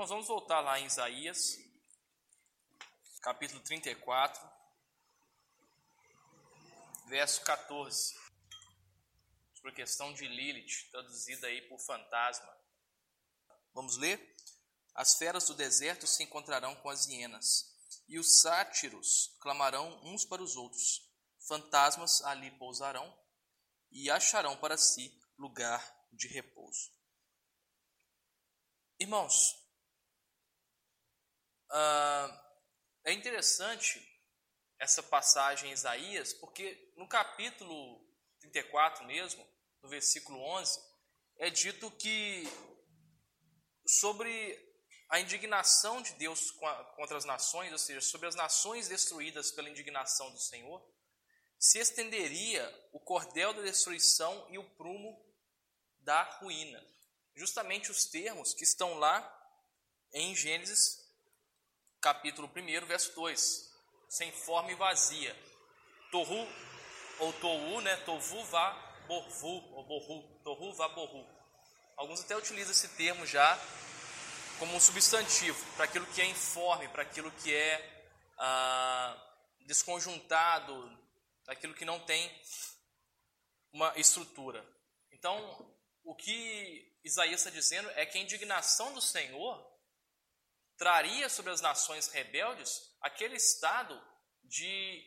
Nós vamos voltar lá em Isaías, capítulo 34, verso 14. Sobre a questão de Lilith, traduzida aí por fantasma. Vamos ler? As feras do deserto se encontrarão com as hienas, e os sátiros clamarão uns para os outros. Fantasmas ali pousarão e acharão para si lugar de repouso. Irmãos, uh, é interessante essa passagem em Isaías, porque no capítulo 34 mesmo, no versículo 11, é dito que sobre a indignação de Deus contra as nações, ou seja, sobre as nações destruídas pela indignação do Senhor, se estenderia o cordel da destruição e o prumo da ruína. Justamente os termos que estão lá em Gênesis, capítulo 1, verso 2. Sem forma e vazia. Tohu, ou Tohu, né? Tovu va borvu, ou borru. Tohu va borru. Alguns até utilizam esse termo já como um substantivo, para aquilo que é informe, para aquilo que é ah, desconjuntado, aquilo que não tem uma estrutura. Então, o que Isaías está dizendo é que a indignação do Senhor traria sobre as nações rebeldes aquele estado de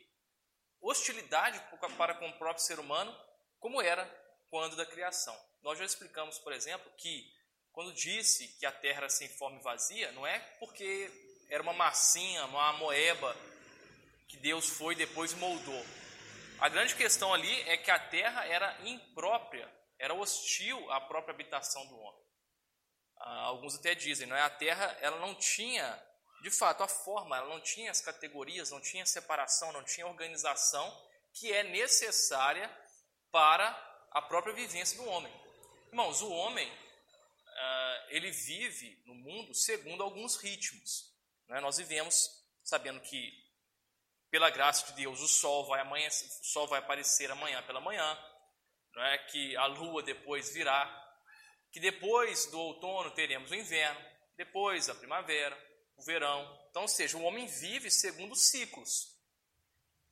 hostilidade para com o próprio ser humano, como era quando da criação. Nós já explicamos, por exemplo, que quando disse que a terra era sem forma e vazia, não é porque era uma massinha, uma moeba que Deus foi e depois moldou. A grande questão ali é que a terra era imprópria, era hostil à própria habitação do homem. Ah, alguns até dizem, não é? A terra ela não tinha, de fato, a forma, ela não tinha as categorias, não tinha separação, não tinha organização que é necessária para a própria vivência do homem. Irmãos, o homem uh, ele vive no mundo segundo alguns ritmos. Né? Nós vivemos sabendo que, pela graça de Deus, o sol vai, amanhã, o sol vai aparecer amanhã pela manhã, é? que a lua depois virá, que depois do outono teremos o inverno, depois a primavera, o verão. Então, ou seja, o homem vive segundo ciclos.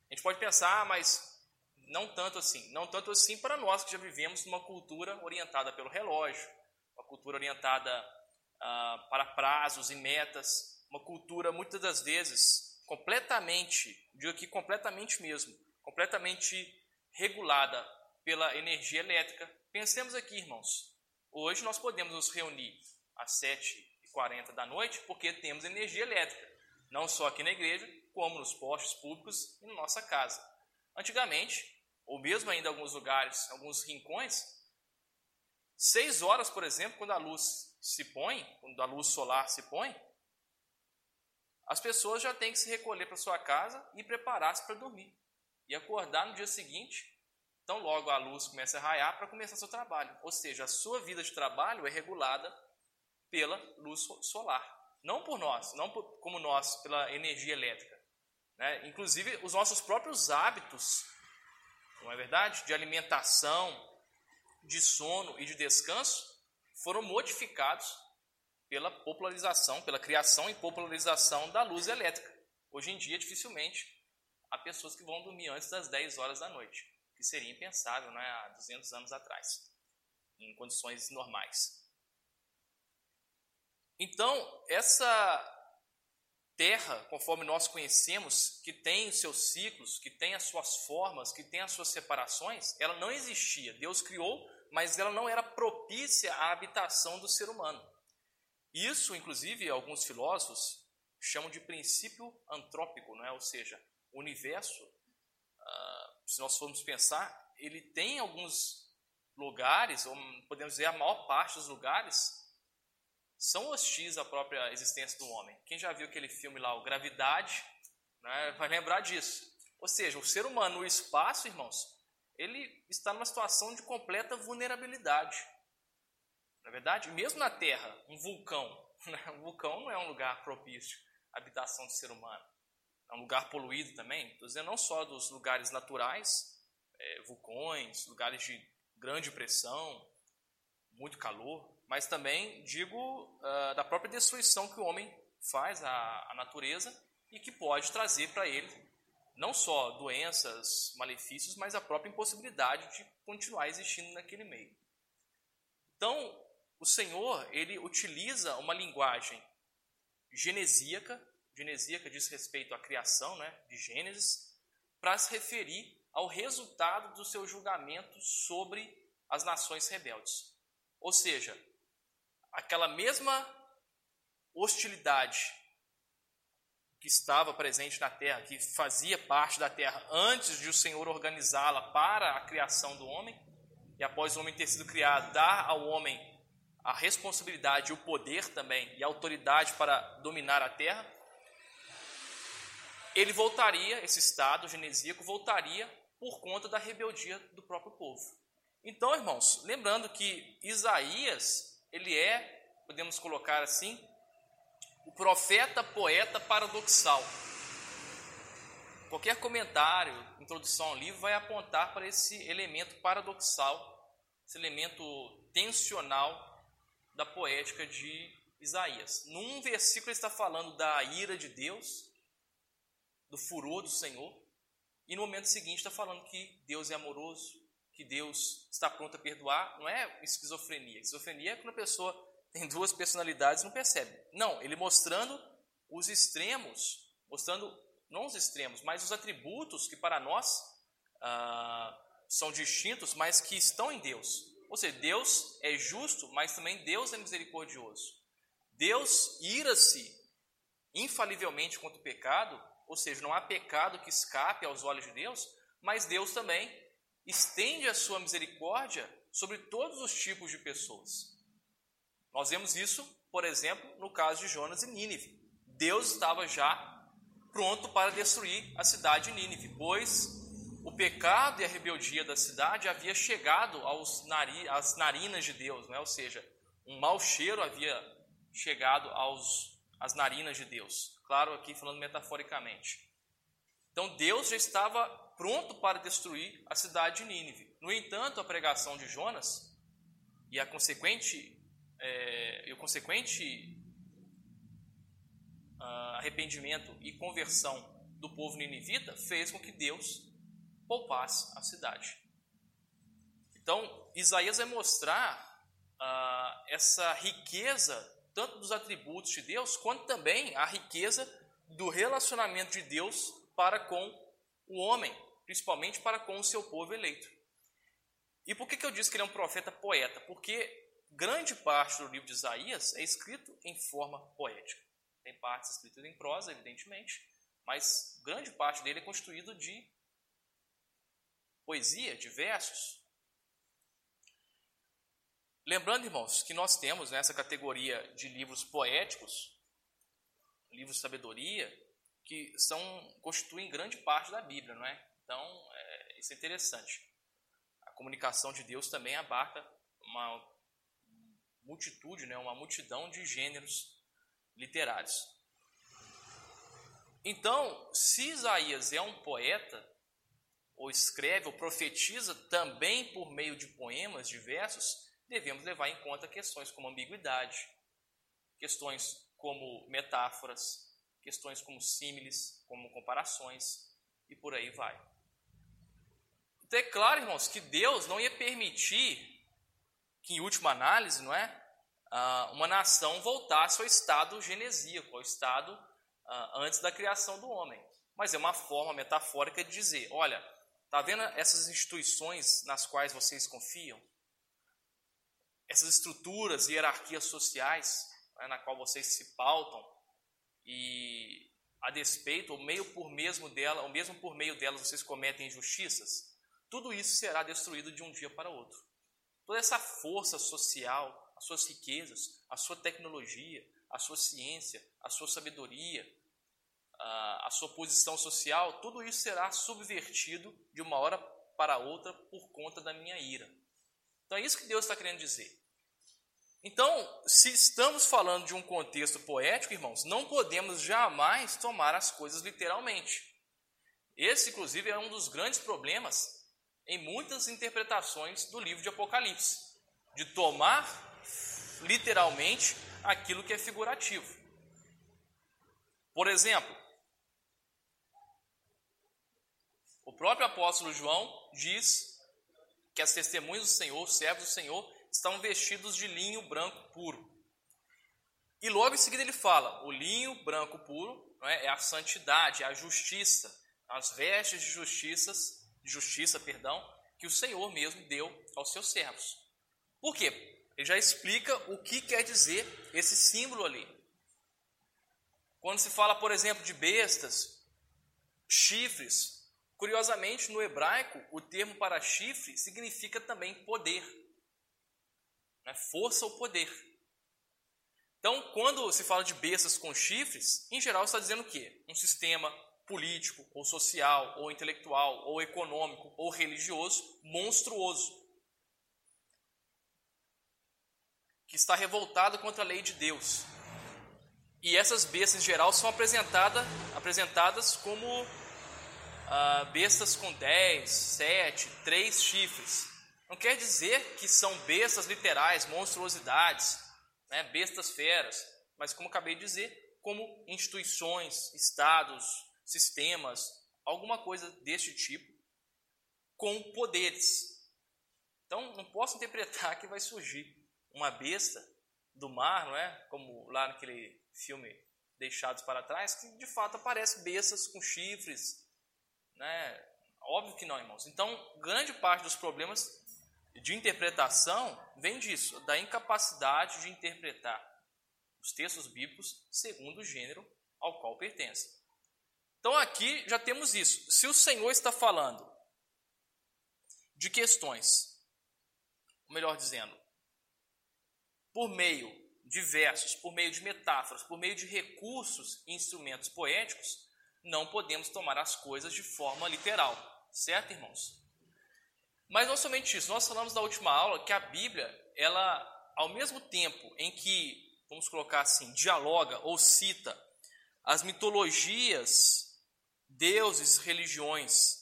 A gente pode pensar, ah, mas não tanto assim. Não tanto assim para nós que já vivemos numa cultura orientada pelo relógio, uma cultura orientada ah, para prazos e metas, uma cultura muitas das vezes completamente, digo aqui completamente mesmo, completamente regulada pela energia elétrica. Pensemos aqui, irmãos. Hoje nós podemos nos reunir às 7h40 da noite porque temos energia elétrica, não só aqui na igreja, como nos postos públicos e na nossa casa. Antigamente, ou mesmo ainda em alguns lugares, alguns rincões, Seis horas, por exemplo, quando a luz se põe, quando a luz solar se põe, as pessoas já têm que se recolher para sua casa e preparar-se para dormir. E acordar no dia seguinte, então logo a luz começa a raiar para começar seu trabalho. Ou seja, a sua vida de trabalho é regulada pela luz solar. Não por nós, não por, como nós, pela energia elétrica. Né? Inclusive, os nossos próprios hábitos, não é verdade? De alimentação, de sono e de descanso foram modificados pela popularização, pela criação e popularização da luz elétrica. Hoje em dia, dificilmente há pessoas que vão dormir antes das 10 horas da noite, que seria impensável né, há 200 anos atrás, em condições normais. Então, essa terra, conforme nós conhecemos, que tem os seus ciclos, que tem as suas formas, que tem as suas separações, ela não existia. Deus criou mas ela não era propícia à habitação do ser humano. Isso, inclusive, alguns filósofos chamam de princípio antrópico, não é? ou seja, o universo, se nós formos pensar, ele tem alguns lugares, ou podemos dizer a maior parte dos lugares, são hostis à própria existência do homem. Quem já viu aquele filme lá, o Gravidade, né, vai lembrar disso. Ou seja, o ser humano no espaço, irmãos, ele está numa situação de completa vulnerabilidade. Na é verdade, mesmo na Terra, um vulcão, né? um vulcão não é um lugar propício à habitação do ser humano. É um lugar poluído também. Estou dizendo não só dos lugares naturais, é, vulcões, lugares de grande pressão, muito calor, mas também digo uh, da própria destruição que o homem faz à, à natureza e que pode trazer para ele não só doenças, malefícios, mas a própria impossibilidade de continuar existindo naquele meio. Então, o Senhor, ele utiliza uma linguagem genesíaca, genesíaca diz respeito à criação, né, de Gênesis, para se referir ao resultado do seu julgamento sobre as nações rebeldes. Ou seja, aquela mesma hostilidade que estava presente na terra, que fazia parte da terra antes de o Senhor organizá-la para a criação do homem, e após o homem ter sido criado, dar ao homem a responsabilidade, o poder também e a autoridade para dominar a terra, ele voltaria, esse estado genesíaco voltaria por conta da rebeldia do próprio povo. Então, irmãos, lembrando que Isaías, ele é, podemos colocar assim, o profeta poeta paradoxal. Qualquer comentário, introdução ao livro, vai apontar para esse elemento paradoxal, esse elemento tensional da poética de Isaías. Num versículo ele está falando da ira de Deus, do furor do Senhor, e no momento seguinte está falando que Deus é amoroso, que Deus está pronto a perdoar. Não é esquizofrenia. Esquizofrenia é quando a pessoa tem duas personalidades e não percebe. Não, ele mostrando os extremos, mostrando não os extremos, mas os atributos que para nós ah, são distintos, mas que estão em Deus. Ou seja, Deus é justo, mas também Deus é misericordioso. Deus ira-se infalivelmente contra o pecado, ou seja, não há pecado que escape aos olhos de Deus, mas Deus também estende a sua misericórdia sobre todos os tipos de pessoas. Nós vemos isso, por exemplo, no caso de Jonas e Nínive. Deus estava já pronto para destruir a cidade de Nínive, pois o pecado e a rebeldia da cidade havia chegado aos nari, às narinas de Deus, né? ou seja, um mau cheiro havia chegado aos, às narinas de Deus. Claro, aqui falando metaforicamente. Então Deus já estava pronto para destruir a cidade de Nínive. No entanto, a pregação de Jonas e a consequente é, e o consequente uh, arrependimento e conversão do povo ninivita fez com que Deus poupasse a cidade. Então, Isaías vai mostrar uh, essa riqueza, tanto dos atributos de Deus, quanto também a riqueza do relacionamento de Deus para com o homem, principalmente para com o seu povo eleito. E por que, que eu disse que ele é um profeta poeta? Porque grande parte do livro de Isaías é escrito em forma poética. Tem partes escritas em prosa, evidentemente, mas grande parte dele é constituído de poesia, de versos. Lembrando, irmãos, que nós temos nessa categoria de livros poéticos, livros de sabedoria, que são constituem grande parte da Bíblia, não é? Então, é, isso é interessante. A comunicação de Deus também abarca uma multitude, né, uma multidão de gêneros literários. Então, se Isaías é um poeta, ou escreve ou profetiza também por meio de poemas, de versos, devemos levar em conta questões como ambiguidade, questões como metáforas, questões como símiles, como comparações e por aí vai. Então é claro, irmãos, que Deus não ia permitir que, em última análise, não é? Ah, uma nação voltasse ao estado genesíaco, ao estado ah, antes da criação do homem. Mas é uma forma metafórica de dizer: olha, está vendo essas instituições nas quais vocês confiam? Essas estruturas e hierarquias sociais né, na qual vocês se pautam e a despeito, ou meio por mesmo dela, ou mesmo por meio delas vocês cometem injustiças, tudo isso será destruído de um dia para outro toda essa força social, as suas riquezas, a sua tecnologia, a sua ciência, a sua sabedoria, a, sua posição social, tudo isso será subvertido de uma hora para outra por conta da minha ira. Então é isso que Deus está querendo dizer. Então, se estamos falando de um contexto poético, irmãos, não podemos jamais tomar as coisas literalmente. Esse, inclusive, é um dos grandes problemas em muitas interpretações do livro de Apocalipse, de tomar literalmente aquilo que é figurativo. Por exemplo, o próprio apóstolo João diz que as testemunhas do Senhor, os servos do Senhor, estão vestidos de linho branco puro. E logo em seguida ele fala: o linho branco puro é, é, a santidade, é a justiça, as vestes de justiça, de justiça, perdão, que o Senhor mesmo deu aos seus servos. Por quê? Ele já explica o que quer dizer esse símbolo ali. Quando se fala, por exemplo, de bestas, chifres, curiosamente no hebraico o termo para chifre significa também poder, né? força ou poder. Então, quando se fala de bestas com chifres, em geral está dizendo o quê? Um sistema político, ou social, ou intelectual, ou econômico, ou religioso monstruoso. Que está revoltado contra a lei de Deus. E essas bestas, em geral, são apresentada, apresentadas como ah, bestas com 10, 7, 3 chifres. Não quer dizer que são bestas literais, monstruosidades, né, bestas feras, mas, como acabei de dizer, como instituições, estados, sistemas, alguma coisa deste tipo, com poderes. Então, não posso interpretar que vai surgir uma besta do mar, não é? Como lá naquele filme Deixados para Trás, que de fato aparece bestas com chifres, né? Óbvio que não, irmãos. Então, grande parte dos problemas de interpretação vem disso, da incapacidade de interpretar os textos bíblicos segundo o gênero ao qual pertence. Então, aqui já temos isso. Se o Senhor está falando de questões, melhor dizendo, por meio diversos, por meio de metáforas, por meio de recursos e instrumentos poéticos, não podemos tomar as coisas de forma literal, certo, irmãos? Mas não somente isso, nós falamos na última aula que a Bíblia, ela, ao mesmo tempo em que, vamos colocar assim, dialoga ou cita as mitologias, deuses, religiões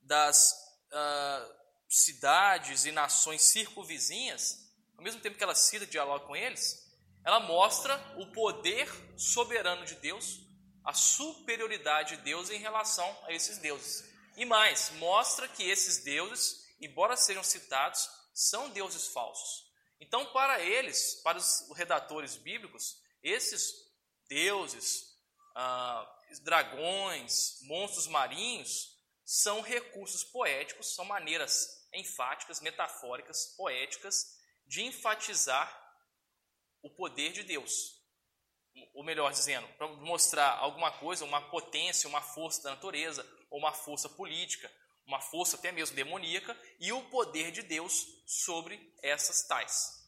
das uh, cidades e nações circunvizinhas, ao mesmo tempo que ela cita e dialoga com eles, ela mostra o poder soberano de Deus, a superioridade de Deus em relação a esses deuses. E mais, mostra que esses deuses, embora sejam citados, são deuses falsos. Então, para eles, para os redatores bíblicos, esses deuses, ah, dragões, monstros marinhos, são recursos poéticos, são maneiras enfáticas, metafóricas, poéticas de enfatizar o poder de Deus. Ou melhor dizendo, para mostrar alguma coisa, uma potência, uma força da natureza, ou uma força política, uma força até mesmo demoníaca, e o poder de Deus sobre essas tais.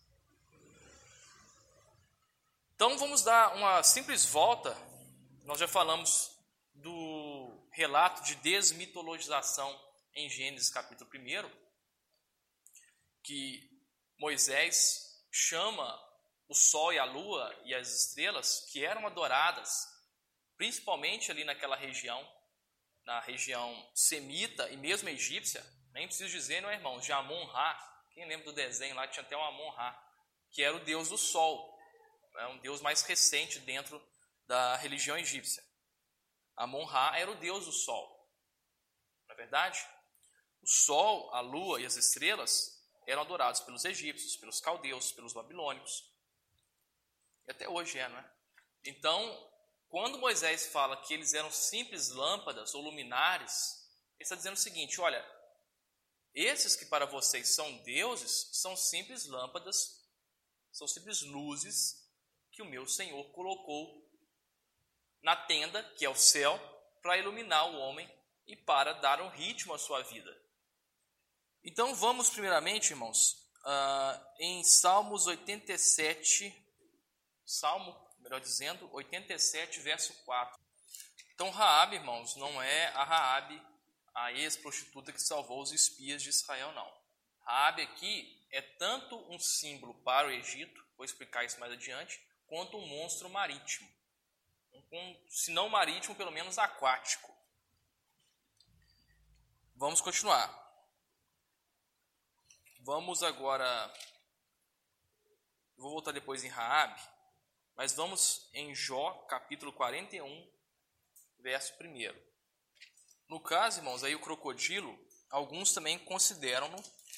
Então vamos dar uma simples volta. Nós já falamos do relato de desmitologização em Gênesis capítulo 1, que Moisés chama o sol e a lua e as estrelas que eram adoradas, principalmente ali naquela região, na região semita e mesmo egípcia, nem preciso dizer, não é, irmãos, de Amon-Ra. Quem lembra do desenho lá, tinha até um Amon-Ra, que era o deus do sol, é um deus mais recente dentro da religião egípcia. Amon-Ra era o deus do sol, não é verdade? O sol, a lua e as estrelas eram adorados pelos egípcios, pelos caldeus, pelos babilônicos. E até hoje é, não é? Então, quando Moisés fala que eles eram simples lâmpadas ou luminares, ele está dizendo o seguinte: olha, esses que para vocês são deuses, são simples lâmpadas, são simples luzes que o meu Senhor colocou na tenda, que é o céu, para iluminar o homem e para dar um ritmo à sua vida. Então vamos primeiramente, irmãos, uh, em Salmos 87, Salmo, melhor dizendo, 87, verso 4. Então Raabe, irmãos, não é a Raabe, a ex-prostituta que salvou os espias de Israel, não. Raabe aqui é tanto um símbolo para o Egito, vou explicar isso mais adiante, quanto um monstro marítimo. Um, se não marítimo, pelo menos aquático. Vamos continuar. Vamos agora vou voltar depois em Raabe, mas vamos em Jó, capítulo 41, verso 1. No caso, irmãos, aí o crocodilo, alguns também consideram,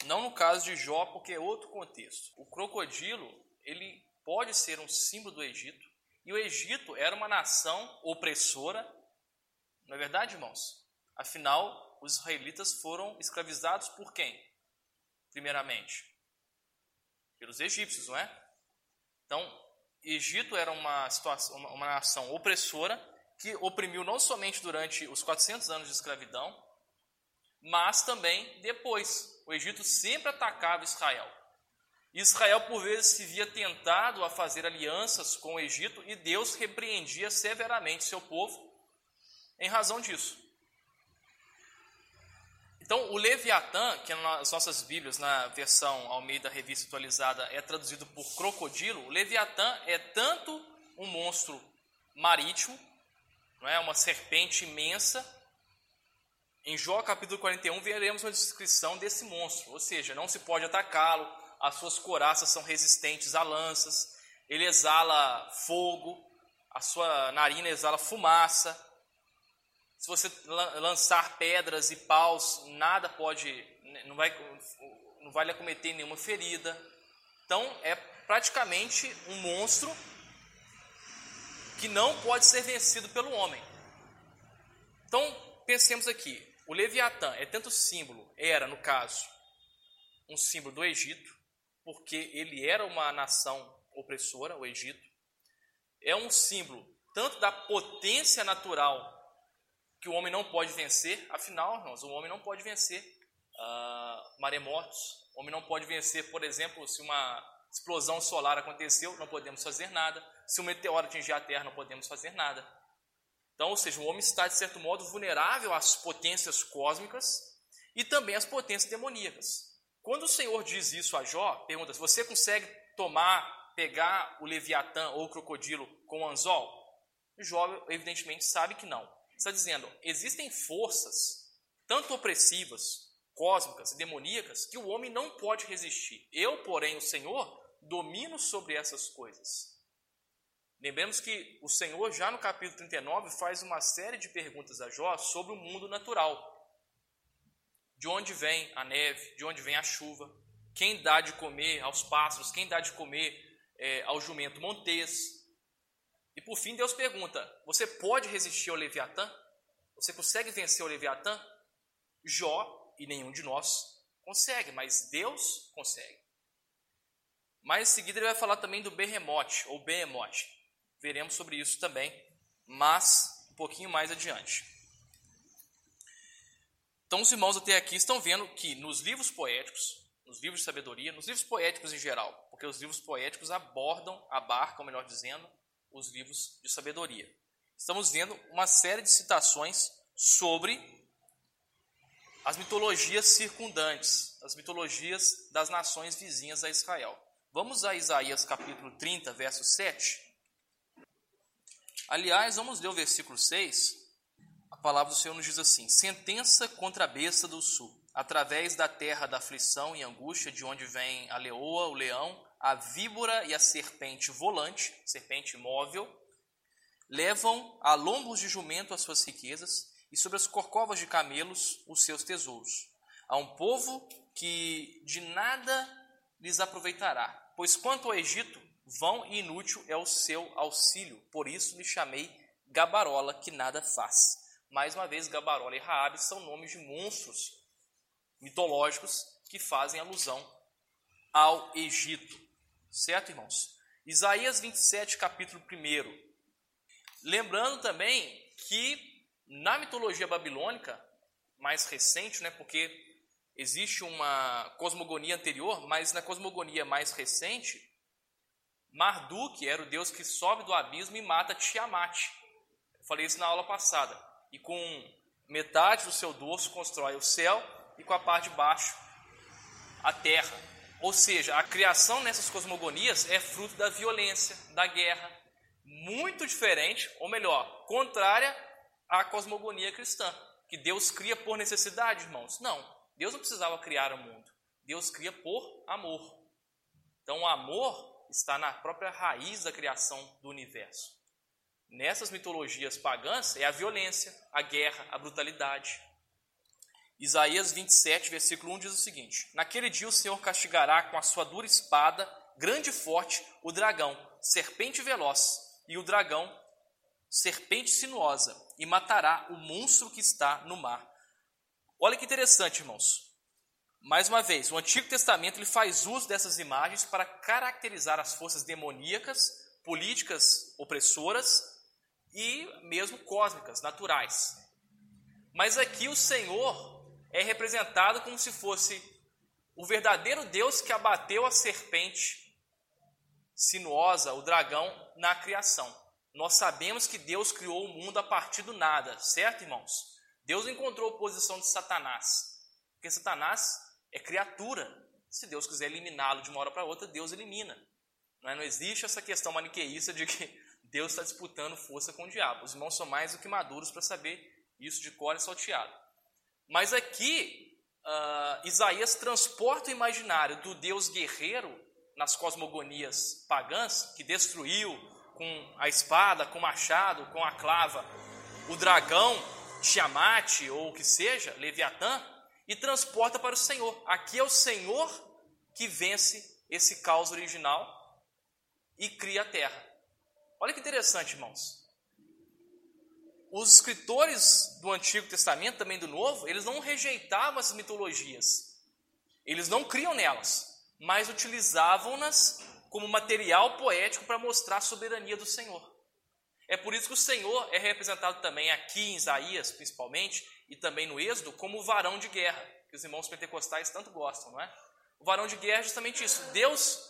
não no caso de Jó, porque é outro contexto. O crocodilo, ele pode ser um símbolo do Egito, e o Egito era uma nação opressora, não é verdade, irmãos? Afinal, os israelitas foram escravizados por quem? Primeiramente, pelos egípcios, não é? Então, Egito era uma, situação, uma, uma nação opressora que oprimiu não somente durante os 400 anos de escravidão, mas também depois. O Egito sempre atacava Israel. Israel, por vezes, se via tentado a fazer alianças com o Egito e Deus repreendia severamente seu povo em razão disso. Então, o Leviatã, que nas nossas Bíblias, na versão Almeida Revista Atualizada, é traduzido por crocodilo, o Leviatã é tanto um monstro marítimo, não é? uma serpente imensa. Em Jó capítulo 41 veremos uma descrição desse monstro, ou seja, não se pode atacá-lo, as suas coraças são resistentes a lanças, ele exala fogo, a sua narina exala fumaça, se você lançar pedras e paus, nada pode, né, não vai, não vai lhe acometer nenhuma ferida. Então é praticamente um monstro que não pode ser vencido pelo homem. Então pensemos aqui, o Leviatã é tanto símbolo, era no caso um símbolo do Egito, porque ele era uma nação opressora, o Egito. É um símbolo tanto da potência natural que o homem não pode vencer, afinal, irmãos, o homem não pode vencer uh, maremotos, o homem não pode vencer, por exemplo, se uma explosão solar aconteceu, não podemos fazer nada, se um meteoro atingir a Terra, não podemos fazer nada. Então, ou seja, o homem está, de certo modo, vulnerável às potências cósmicas e também às potências demoníacas. Quando o Senhor diz isso a Jó, pergunta: se você consegue tomar, pegar o Leviatã ou o crocodilo com o anzol? Jó, evidentemente, sabe que não está dizendo: existem forças, tanto opressivas, cósmicas e demoníacas, que o homem não pode resistir. Eu, porém, o Senhor, domino sobre essas coisas. Lembremos que o Senhor, já no capítulo 39, faz uma série de perguntas a Jó sobre o mundo natural. De onde vem a neve, de onde vem a chuva, quem dá de comer aos pássaros, quem dá de comer é, ao jumento montês, e por fim, Deus pergunta: Você pode resistir ao Leviatã? Você consegue vencer o Leviatã? Jó e nenhum de nós consegue, mas Deus consegue. Mais em seguida, ele vai falar também do Behemoth, ou Behemoth. Veremos sobre isso também, mas um pouquinho mais adiante. Então, os irmãos até aqui estão vendo que nos livros poéticos, nos livros de sabedoria, nos livros poéticos em geral, porque os livros poéticos abordam, abarcam, melhor dizendo, os livros de sabedoria. Estamos vendo uma série de citações sobre as mitologias circundantes, as mitologias das nações vizinhas a Israel. Vamos a Isaías capítulo 30, verso 7. Aliás, vamos ler o versículo 6. A palavra do Senhor nos diz assim: Sentença contra a besta do sul, através da terra da aflição e angústia, de onde vem a leoa, o leão, a víbora e a serpente volante, serpente móvel, levam a lombos de jumento as suas riquezas e sobre as corcovas de camelos os seus tesouros. A um povo que de nada lhes aproveitará, pois quanto ao Egito, vão e inútil é o seu auxílio. Por isso lhe chamei Gabarola, que nada faz. Mais uma vez, Gabarola e Raabe são nomes de monstros mitológicos que fazem alusão ao Egito. Certo, irmãos? Isaías 27, capítulo 1. Lembrando também que na mitologia babilônica, mais recente, né, porque existe uma cosmogonia anterior, mas na cosmogonia mais recente, Marduk era o deus que sobe do abismo e mata Tiamat. Eu falei isso na aula passada. E com metade do seu dorso constrói o céu e com a parte de baixo a terra. Ou seja, a criação nessas cosmogonias é fruto da violência, da guerra, muito diferente, ou melhor, contrária à cosmogonia cristã, que Deus cria por necessidade, irmãos. Não, Deus não precisava criar o mundo. Deus cria por amor. Então, o amor está na própria raiz da criação do universo. Nessas mitologias pagãs é a violência, a guerra, a brutalidade. Isaías 27, versículo 1 diz o seguinte: Naquele dia o Senhor castigará com a sua dura espada, grande e forte, o dragão, serpente veloz, e o dragão, serpente sinuosa, e matará o monstro que está no mar. Olha que interessante, irmãos. Mais uma vez, o Antigo Testamento ele faz uso dessas imagens para caracterizar as forças demoníacas, políticas opressoras e mesmo cósmicas, naturais. Mas aqui o Senhor é representado como se fosse o verdadeiro Deus que abateu a serpente sinuosa, o dragão, na criação. Nós sabemos que Deus criou o mundo a partir do nada, certo, irmãos? Deus encontrou oposição de Satanás, porque Satanás é criatura. Se Deus quiser eliminá-lo de uma hora para outra, Deus elimina. Não, é? não existe essa questão maniqueísta de que Deus está disputando força com o diabo. Os irmãos são mais do que maduros para saber isso de cor e salteado. Mas aqui, uh, Isaías transporta o imaginário do Deus guerreiro nas cosmogonias pagãs, que destruiu com a espada, com o machado, com a clava, o dragão, Tiamat ou o que seja, Leviatã, e transporta para o Senhor. Aqui é o Senhor que vence esse caos original e cria a terra. Olha que interessante, irmãos. Os escritores do Antigo Testamento, também do Novo, eles não rejeitavam essas mitologias. Eles não criam nelas, mas utilizavam-nas como material poético para mostrar a soberania do Senhor. É por isso que o Senhor é representado também aqui em Isaías, principalmente, e também no Êxodo, como o varão de guerra, que os irmãos pentecostais tanto gostam, não é? O varão de guerra é justamente isso. Deus,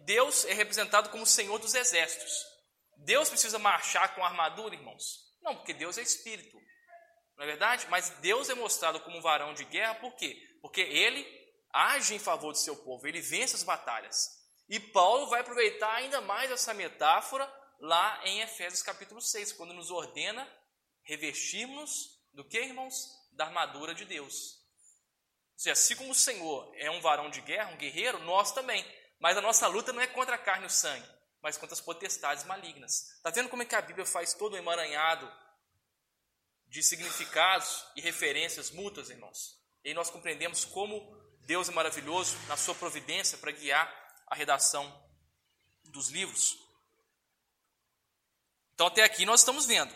Deus é representado como o Senhor dos exércitos. Deus precisa marchar com armadura, irmãos? Não, porque Deus é espírito. Não é verdade? Mas Deus é mostrado como um varão de guerra, por quê? Porque ele age em favor do seu povo, ele vence as batalhas. E Paulo vai aproveitar ainda mais essa metáfora lá em Efésios capítulo 6, quando nos ordena revestirmos do que, irmãos? Da armadura de Deus. Ou seja, assim como o Senhor é um varão de guerra, um guerreiro, nós também. Mas a nossa luta não é contra a carne e o sangue, mas contra as potestades malignas. Está vendo como é que a Bíblia faz todo um emaranhado de significados e referências mútuas, irmãos? E aí nós compreendemos como Deus é maravilhoso na sua providência para guiar a redação dos livros. Então, até aqui nós estamos vendo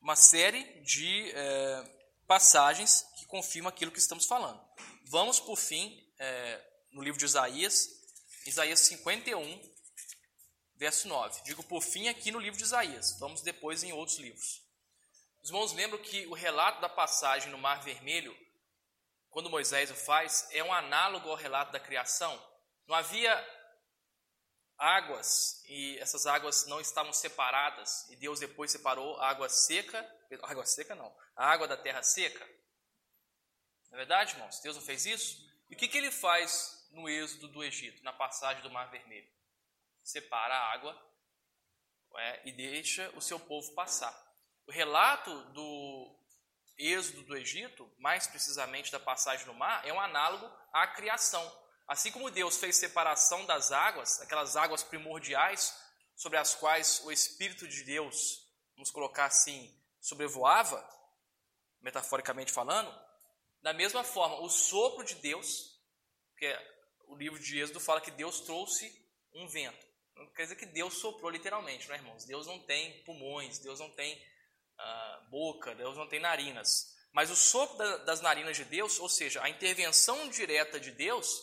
uma série de é, passagens que confirmam aquilo que estamos falando. Vamos, por fim, é, no livro de Isaías, Isaías 51, verso 9. Digo por fim aqui no livro de Isaías, vamos depois em outros livros. Os irmãos lembram que o relato da passagem no Mar Vermelho, quando Moisés o faz, é um análogo ao relato da criação. Não havia águas e essas águas não estavam separadas e Deus depois separou a água seca, água seca não, a água da terra seca. Não é verdade, irmãos? Deus não fez isso? E o que, que ele faz no êxodo do Egito, na passagem do Mar Vermelho? Separa a água é, e deixa o seu povo passar. O relato do êxodo do Egito, mais precisamente da passagem no mar, é um análogo à criação. Assim como Deus fez separação das águas, aquelas águas primordiais sobre as quais o Espírito de Deus, vamos colocar assim, sobrevoava, metaforicamente falando, da mesma forma, o sopro de Deus, que o livro de Êxodo fala que Deus trouxe um vento. Quer dizer que Deus soprou literalmente, não é, irmãos? Deus não tem pulmões, Deus não tem uh, boca, Deus não tem narinas. Mas o sopro da, das narinas de Deus, ou seja, a intervenção direta de Deus,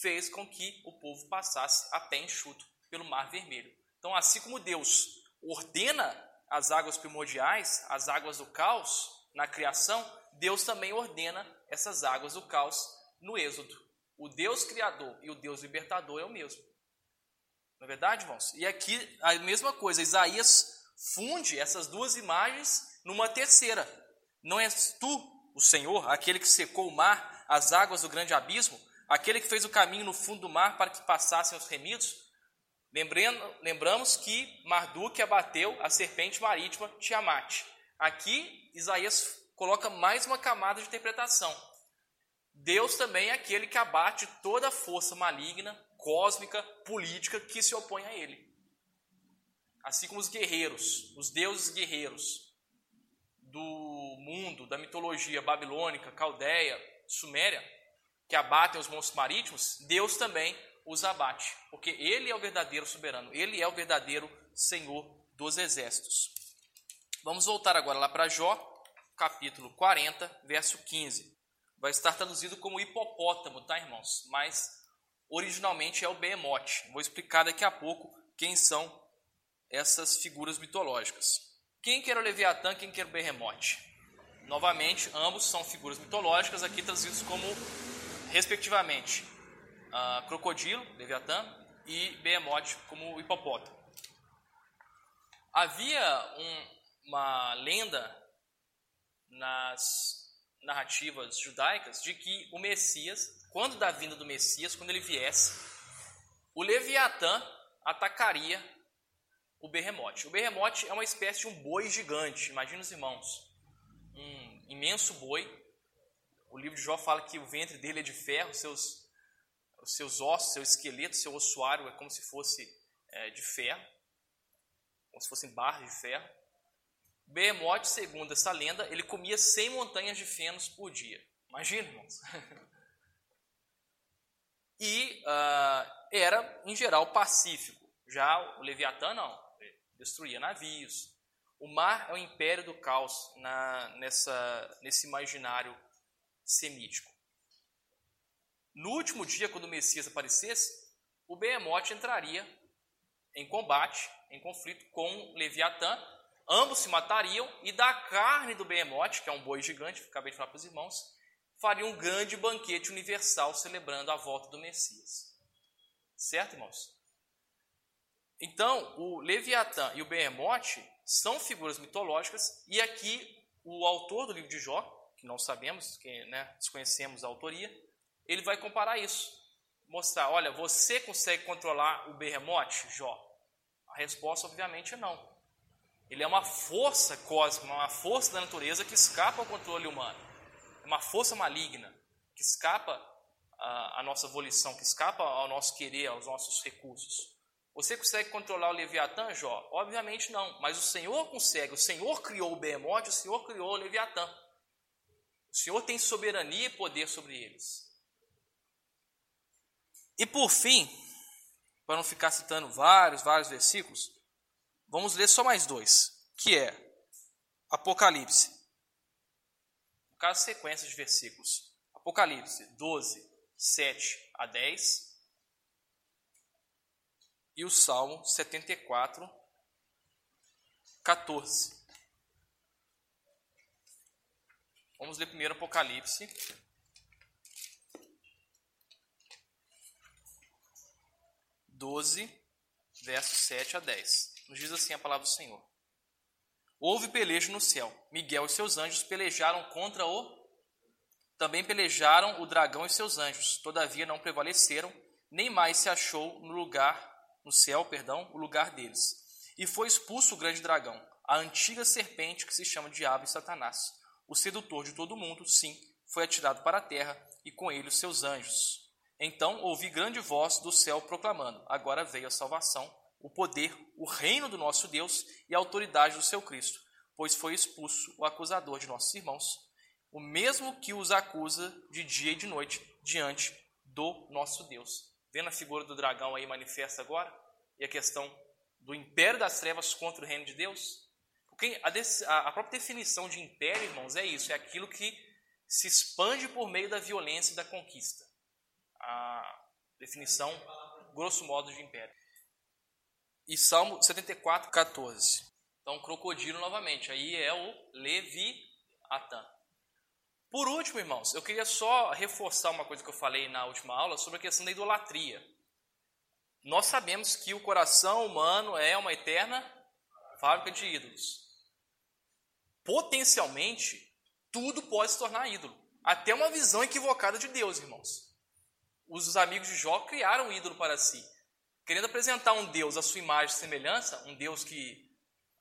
fez com que o povo passasse a pé enxuto pelo Mar Vermelho. Então, assim como Deus ordena as águas primordiais, as águas do caos na criação, Deus também ordena essas águas do caos no Êxodo. O Deus criador e o Deus libertador é o mesmo. Não é verdade, irmãos? E aqui a mesma coisa, Isaías funde essas duas imagens numa terceira. Não és tu, o Senhor, aquele que secou o mar, as águas do grande abismo, aquele que fez o caminho no fundo do mar para que passassem os remidos, lembrando, lembramos que Marduk abateu a serpente marítima Tiamat. Aqui, Isaías coloca mais uma camada de interpretação. Deus também é aquele que abate toda força maligna cósmica, política que se opõe a ele. Assim como os guerreiros, os deuses guerreiros do mundo, da mitologia babilônica, caldeia, suméria, que abatem os monstros marítimos, Deus também os abate, porque ele é o verdadeiro soberano, ele é o verdadeiro Senhor dos exércitos. Vamos voltar agora lá para Jó, capítulo 40, verso 15. Vai estar traduzido como hipopótamo, tá, irmãos? Mas originalmente é o behemote. Vou explicar daqui a pouco quem são essas figuras mitológicas. Quem que era o Leviatã, quem que era o Behemoth? Novamente, ambos são figuras mitológicas, aqui trazidos como, respectivamente, uh, crocodilo, Leviatã, e Behemoth como hipopótamo. Havia um, uma lenda nas narrativas judaicas de que o Messias, quando da vinda do Messias, quando ele viesse, o Leviatã atacaria o berremote. O berremote é uma espécie de um boi gigante, imagina os irmãos, um imenso boi. O livro de Jó fala que o ventre dele é de ferro, seus, os seus ossos, seu esqueleto, seu ossuário é como se fosse é, de ferro, como se fossem barras de ferro. O berremote, segundo essa lenda, ele comia 100 montanhas de fenos por dia. Imagina, irmãos. e uh, era, em geral, pacífico. Já o Leviatã, não destruía navios. O mar é o império do caos na, nessa, nesse imaginário semítico. No último dia, quando o Messias aparecesse, o Behemoth entraria em combate, em conflito com Leviatã. Ambos se matariam e da carne do Behemoth, que é um boi gigante, acabei de falar para os irmãos, faria um grande banquete universal celebrando a volta do Messias. Certo, irmãos? Então, o Leviatã e o Behemoth são figuras mitológicas, e aqui o autor do livro de Jó, que não sabemos, que né, desconhecemos a autoria, ele vai comparar isso. Mostrar, olha, você consegue controlar o Behemoth, Jó? A resposta, obviamente, é não. Ele é uma força cósmica, uma força da natureza que escapa ao controle humano. Uma força maligna que escapa à nossa volição, que escapa ao nosso querer, aos nossos recursos. Você consegue controlar o Leviatã, Jó? Obviamente não, mas o Senhor consegue. O Senhor criou o Behemoth, o Senhor criou o Leviatã. O Senhor tem soberania e poder sobre eles. E por fim, para não ficar citando vários, vários versículos, vamos ler só mais dois, que é Apocalipse. No caso, sequência de versículos. Apocalipse 12, 7 a 10 e o Salmo 74, 14. Vamos ler primeiro Apocalipse. Doze, versos 7 a 10. Nos diz assim a palavra do Senhor. Houve pelejo no céu. Miguel e seus anjos pelejaram contra o. Também pelejaram o dragão e seus anjos. Todavia não prevaleceram, nem mais se achou no lugar no céu, perdão, o lugar deles. E foi expulso o grande dragão, a antiga serpente que se chama Diabo e Satanás. O sedutor de todo mundo, sim, foi atirado para a terra e com ele os seus anjos. Então ouvi grande voz do céu proclamando: Agora veio a salvação, o poder, o reino do nosso Deus e a autoridade do seu Cristo, pois foi expulso o acusador de nossos irmãos, o mesmo que os acusa de dia e de noite diante do nosso Deus. Vendo a figura do dragão aí manifesta agora? E a questão do império das trevas contra o reino de Deus? Porque a, a própria definição de império, irmãos, é isso: é aquilo que se expande por meio da violência e da conquista. A definição, grosso modo, de império. E Salmo 74, 14. Então, crocodilo novamente. Aí é o Leviatã. Por último, irmãos, eu queria só reforçar uma coisa que eu falei na última aula sobre a questão da idolatria. Nós sabemos que o coração humano é uma eterna fábrica de ídolos. Potencialmente, tudo pode se tornar ídolo. Até uma visão equivocada de Deus, irmãos. Os amigos de Jó criaram um ídolo para si, querendo apresentar um Deus à sua imagem e semelhança, um Deus que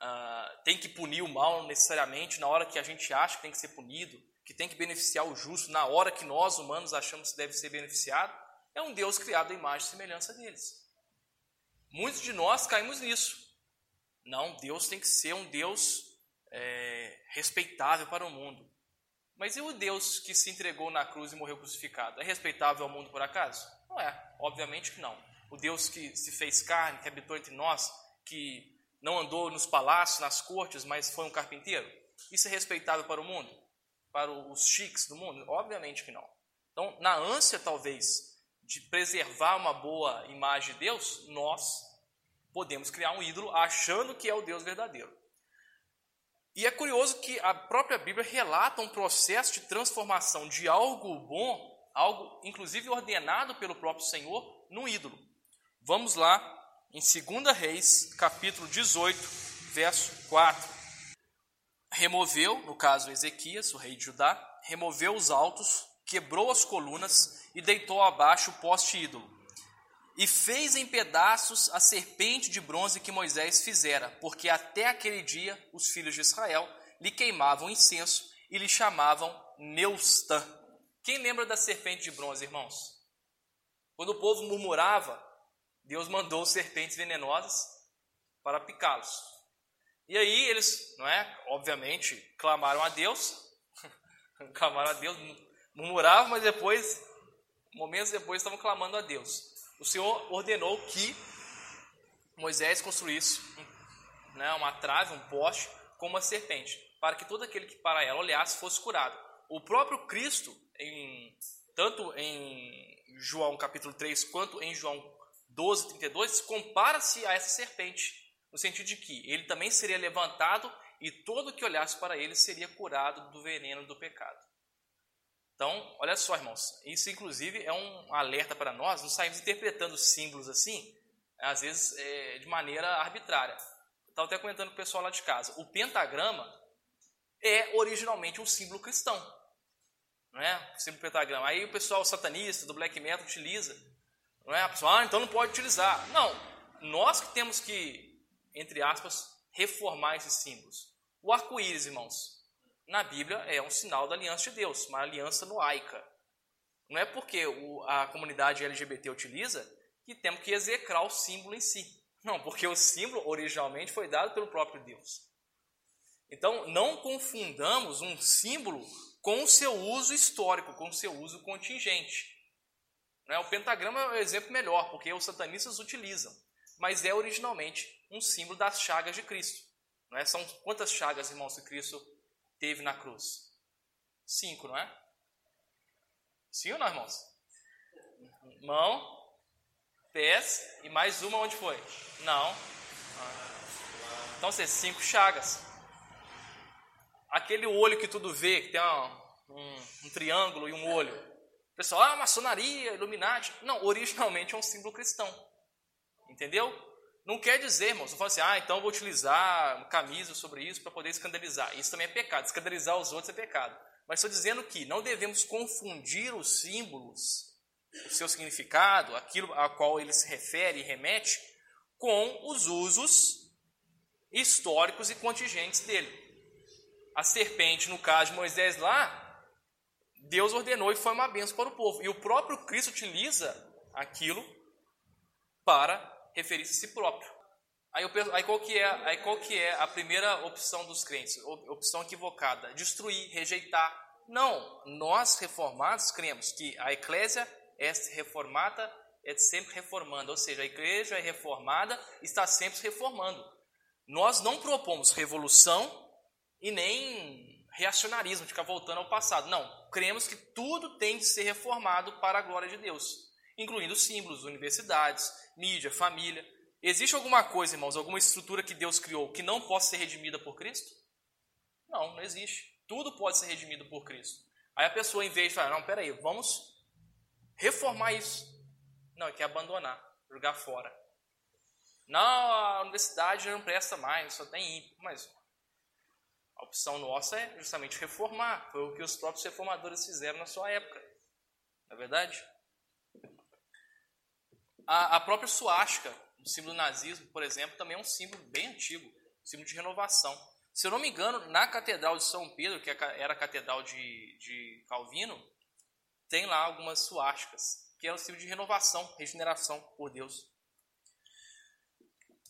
uh, tem que punir o mal necessariamente na hora que a gente acha que tem que ser punido, que tem que beneficiar o justo na hora que nós humanos achamos que deve ser beneficiado, é um Deus criado à imagem e semelhança deles. Muitos de nós caímos nisso. Não, Deus tem que ser um Deus é, respeitável para o mundo. Mas e o Deus que se entregou na cruz e morreu crucificado? É respeitável ao mundo por acaso? Não é, obviamente que não. O Deus que se fez carne, que habitou entre nós, que não andou nos palácios, nas cortes, mas foi um carpinteiro? Isso é respeitável para o mundo? Para os chiques do mundo? Obviamente que não. Então, na ânsia, talvez, de preservar uma boa imagem de Deus, nós podemos criar um ídolo achando que é o Deus verdadeiro. E é curioso que a própria Bíblia relata um processo de transformação de algo bom, algo inclusive ordenado pelo próprio Senhor, num ídolo. Vamos lá em 2 Reis, capítulo 18, verso 4. Removeu, no caso Ezequias, o rei de Judá, removeu os altos, quebrou as colunas e deitou abaixo o poste ídolo e fez em pedaços a serpente de bronze que Moisés fizera, porque até aquele dia os filhos de Israel lhe queimavam incenso e lhe chamavam Neustã. Quem lembra da serpente de bronze, irmãos? Quando o povo murmurava, Deus mandou serpentes venenosas para picá-los. E aí eles, não é? Obviamente, clamaram a Deus, clamaram a Deus, murmuravam, mas depois, momentos depois, estavam clamando a Deus o Senhor ordenou que Moisés construísse né, uma trave, um poste, com uma serpente, para que todo aquele que para ela olhasse fosse curado. O próprio Cristo, em, tanto em João capítulo 3 quanto em João 12, 32, compara-se a essa serpente, no sentido de que ele também seria levantado e todo que olhasse para ele seria curado do veneno do pecado. Então, olha só, irmãos, isso inclusive é um alerta para nós, não saímos interpretando símbolos assim, às vezes é, de maneira arbitrária. Estava até comentando com o pessoal lá de casa. O pentagrama é originalmente um símbolo cristão. Não é? O símbolo pentagrama. Aí o pessoal satanista do black metal utiliza. Não é? A pessoa, ah, então não pode utilizar. Não, nós que temos que, entre aspas, reformar esses símbolos. O arco-íris, irmãos, na Bíblia é um sinal da aliança de Deus, uma aliança noaica. Não é porque a comunidade LGBT utiliza que temos que execrar o símbolo em si. Não, porque o símbolo originalmente foi dado pelo próprio Deus. Então, não confundamos um símbolo com o seu uso histórico, com o seu uso contingente. Né? O pentagrama é o exemplo melhor, porque os satanistas utilizam, mas é originalmente um símbolo das chagas de Cristo. Não é? São quantas chagas, irmãos, que Cristo teve na cruz? Cinco, não é? Sim ou não, irmãos? Mão, pés e mais uma onde foi? Não. Então, você cinco chagas. Aquele olho que tudo vê, que tem um, um, um triângulo e um olho. Pessoal, ah, maçonaria, Illuminati. Não, originalmente é um símbolo cristão. Entendeu? Não quer dizer, irmãos, não fala assim, ah, então vou utilizar camisa sobre isso para poder escandalizar. Isso também é pecado. Escandalizar os outros é pecado. Mas estou dizendo que não devemos confundir os símbolos, o seu significado, aquilo a qual ele se refere e remete, com os usos históricos e contingentes dele. A serpente, no caso de Moisés lá, Deus ordenou e foi uma benção para o povo. E o próprio Cristo utiliza aquilo para referir-se a si próprio. Aí, eu, aí, qual que é, aí qual que é a primeira opção dos crentes? Opção equivocada. Destruir, rejeitar. Não, nós reformados cremos que a eclésia é reformada, é sempre reformando. Ou seja, a igreja é reformada, está sempre se reformando. Nós não propomos revolução e nem reacionarismo, de ficar voltando ao passado. Não, cremos que tudo tem que ser reformado para a glória de Deus incluindo símbolos, universidades, mídia, família. Existe alguma coisa, irmãos, alguma estrutura que Deus criou que não possa ser redimida por Cristo? Não, não existe. Tudo pode ser redimido por Cristo. Aí a pessoa, em vez de falar, não, peraí, vamos reformar isso. Não, é quer abandonar, jogar fora. Não, a universidade não presta mais, só tem ímpio. Mas a opção nossa é justamente reformar. Foi o que os próprios reformadores fizeram na sua época. Não é verdade? A, a própria suástica, o símbolo do nazismo, por exemplo, também é um símbolo bem antigo, um símbolo de renovação. Se eu não me engano, na Catedral de São Pedro, que é era a Catedral de, de Calvino, tem lá algumas suásticas. que é um símbolo de renovação, regeneração por Deus.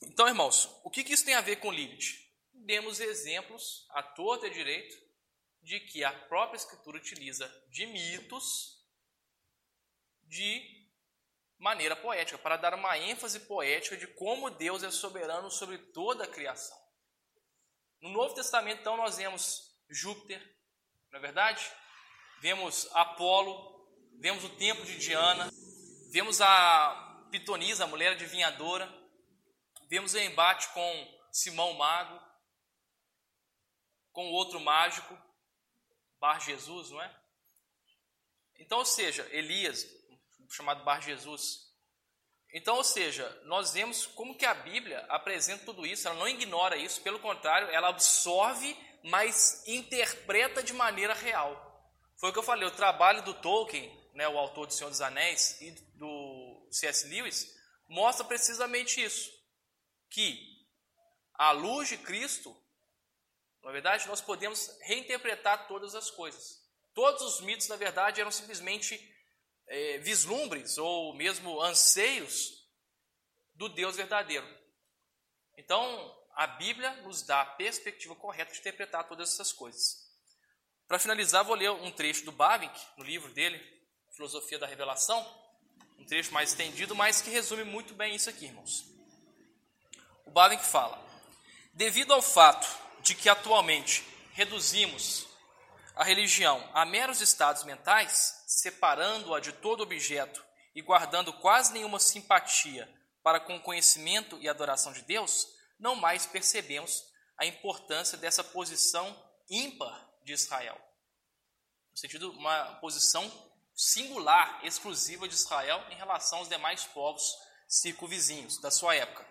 Então, irmãos, o que, que isso tem a ver com Lilith? Demos exemplos à torta e direito de que a própria Escritura utiliza de mitos de maneira poética, para dar uma ênfase poética de como Deus é soberano sobre toda a criação. No Novo Testamento, então, nós vemos Júpiter, não é verdade? Vemos Apolo, vemos o templo de Diana, vemos a Pitonisa, a mulher adivinhadora, vemos o embate com Simão Mago, com outro mágico, Bar Jesus, não é? Então, ou seja, Elias, chamado Bar Jesus. Então, ou seja, nós vemos como que a Bíblia apresenta tudo isso, ela não ignora isso, pelo contrário, ela absorve, mas interpreta de maneira real. Foi o que eu falei, o trabalho do Tolkien, né, o autor do Senhor dos Anéis, e do C.S. Lewis, mostra precisamente isso, que à luz de Cristo, na verdade, nós podemos reinterpretar todas as coisas. Todos os mitos, na verdade, eram simplesmente é, vislumbres ou mesmo anseios do Deus verdadeiro. Então, a Bíblia nos dá a perspectiva correta de interpretar todas essas coisas. Para finalizar, vou ler um trecho do Bavinck, no livro dele, Filosofia da Revelação, um trecho mais estendido, mas que resume muito bem isso aqui, irmãos. O Bavinck fala: Devido ao fato de que atualmente reduzimos a religião a meros estados mentais, separando-a de todo objeto e guardando quase nenhuma simpatia para com o conhecimento e adoração de Deus, não mais percebemos a importância dessa posição ímpar de Israel. No sentido, uma posição singular, exclusiva de Israel em relação aos demais povos circunvizinhos da sua época.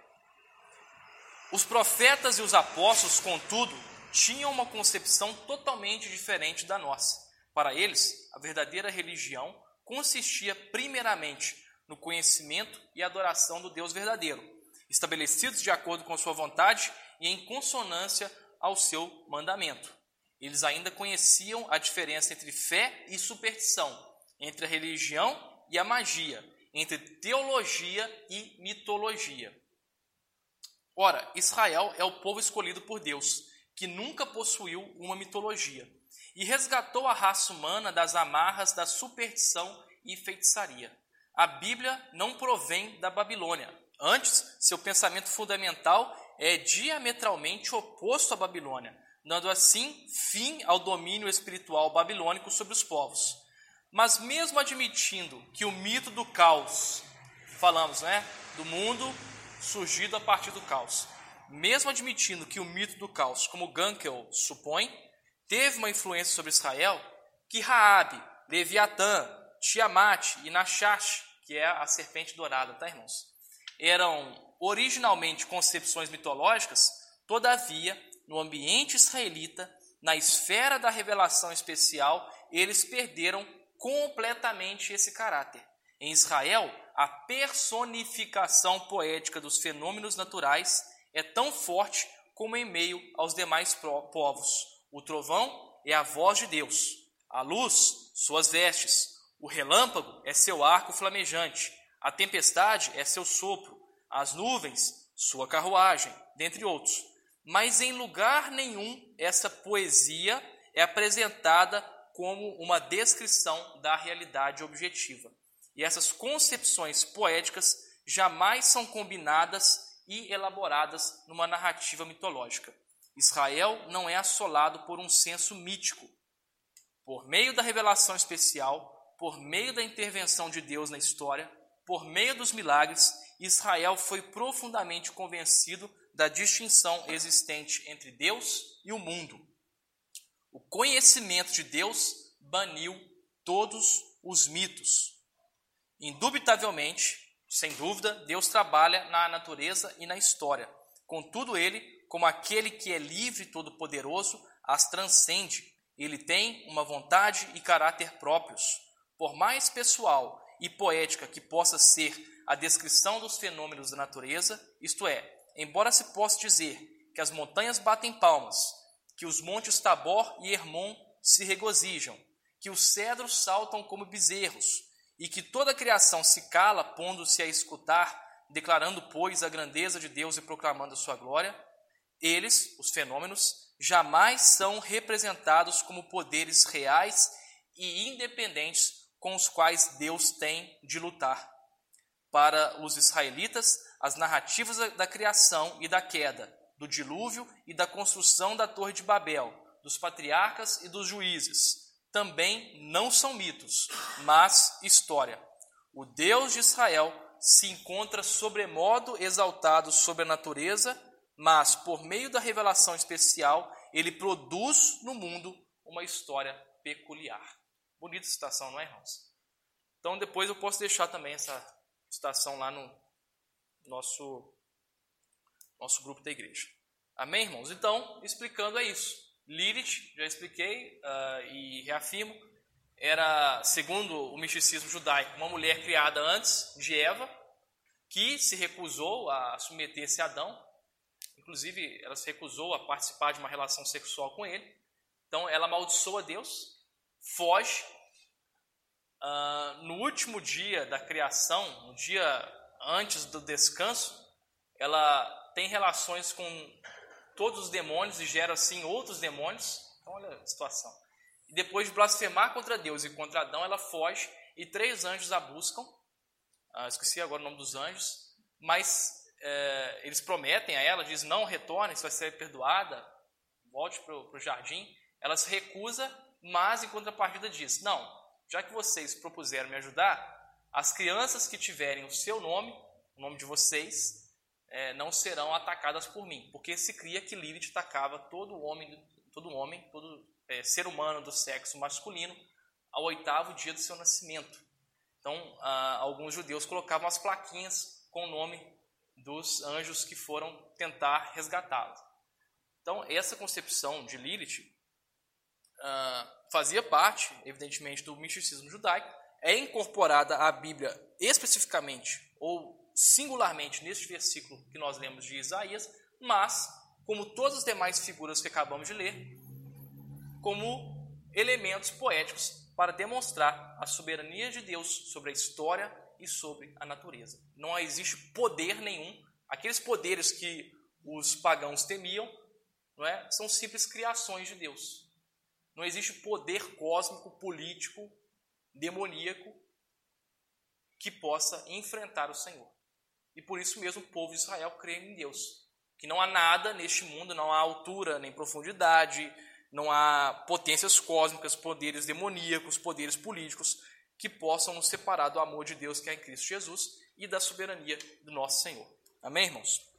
Os profetas e os apóstolos, contudo, tinham uma concepção totalmente diferente da nossa. Para eles, a verdadeira religião consistia primeiramente no conhecimento e adoração do Deus verdadeiro, estabelecidos de acordo com sua vontade e em consonância ao seu mandamento. Eles ainda conheciam a diferença entre fé e superstição, entre a religião e a magia, entre teologia e mitologia. Ora, Israel é o povo escolhido por Deus, que nunca possuiu uma mitologia, e resgatou a raça humana das amarras da superstição e feitiçaria. A Bíblia não provém da Babilônia. Antes, seu pensamento fundamental é diametralmente oposto à Babilônia, dando assim fim ao domínio espiritual babilônico sobre os povos. Mas mesmo admitindo que o mito do caos, falamos, né, do mundo surgido a partir do caos, mesmo admitindo que o mito do caos, como Gankel supõe, teve uma influência sobre Israel, que Raabe, Leviatã, Tiamat e Nashash, que é a serpente dourada, tá, irmãos? Eram originalmente concepções mitológicas, todavia, no ambiente israelita, na esfera da revelação especial, eles perderam completamente esse caráter. Em Israel, a personificação poética dos fenômenos naturais é tão forte como em meio aos demais povos. O trovão é a voz de Deus, a luz, suas vestes, o relâmpago é seu arco flamejante, a tempestade é seu sopro, as nuvens, sua carruagem, dentre outros. Mas em lugar nenhum essa poesia é apresentada como uma descrição da realidade objetiva. E essas concepções poéticas jamais são combinadas e elaboradas numa narrativa mitológica. Israel não é assolado por um senso mítico. Por meio da revelação especial, por meio da intervenção de Deus na história, por meio dos milagres, Israel foi profundamente convencido da distinção existente entre Deus e o mundo. O conhecimento de Deus baniu todos os mitos. Indubitavelmente, sem dúvida, Deus trabalha na natureza e na história. Contudo, ele, como aquele que é livre e todo-poderoso, as transcende. Ele tem uma vontade e caráter próprios. Por mais pessoal e poética que possa ser a descrição dos fenômenos da natureza, isto é, embora se possa dizer que as montanhas batem palmas, que os montes Tabor e Hermon se regozijam, que os cedros saltam como bezerros, e que toda a criação se cala, pondo-se a escutar, declarando, pois, a grandeza de Deus e proclamando a sua glória, eles, os fenômenos, jamais são representados como poderes reais e independentes com os quais Deus tem de lutar. Para os israelitas, as narrativas da criação e da queda, do dilúvio e da construção da Torre de Babel, dos patriarcas e dos juízes, também não são mitos, mas história. O Deus de Israel se encontra sobremodo exaltado sobre a natureza, mas por meio da revelação especial, ele produz no mundo uma história peculiar. Bonita citação, não é, irmãos? Então depois eu posso deixar também essa citação lá no nosso, nosso grupo da igreja. Amém, irmãos? Então, explicando é isso. Lilith, já expliquei uh, e reafirmo, era, segundo o misticismo judaico, uma mulher criada antes de Eva, que se recusou a submeter-se a Adão. Inclusive, ela se recusou a participar de uma relação sexual com ele. Então, ela amaldiçoa Deus, foge. Uh, no último dia da criação, no dia antes do descanso, ela tem relações com todos os demônios e gera assim outros demônios. Então, olha a situação. E depois de blasfemar contra Deus e contra Adão, ela foge e três anjos a buscam. Ah, esqueci agora o nome dos anjos, mas é, eles prometem a ela, diz não retorne, você vai ser perdoada, volte para o jardim. Ela se recusa, mas em contrapartida diz: não, já que vocês propuseram me ajudar, as crianças que tiverem o seu nome, o nome de vocês, é, não serão atacadas por mim, porque se cria que Lilith atacava todo homem, todo homem, todo é, ser humano do sexo masculino ao oitavo dia do seu nascimento. Então, alguns judeus colocavam as plaquinhas com o nome dos anjos que foram tentar resgatá-lo. Então, essa concepção de Lilith ah, fazia parte, evidentemente, do misticismo judaico, é incorporada à Bíblia especificamente ou singularmente neste versículo que nós lemos de Isaías, mas, como todas as demais figuras que acabamos de ler, como elementos poéticos para demonstrar a soberania de Deus sobre a história e sobre a natureza. Não existe poder nenhum. Aqueles poderes que os pagãos temiam não é, são simples criações de Deus. Não existe poder cósmico, político, demoníaco que possa enfrentar o Senhor. E por isso mesmo o povo de Israel crê em Deus. Que não há nada neste mundo, não há altura nem profundidade, não há potências cósmicas, poderes demoníacos, poderes políticos que possam nos separar do amor de Deus que é em Cristo Jesus e da soberania do nosso Senhor. Amém, irmãos?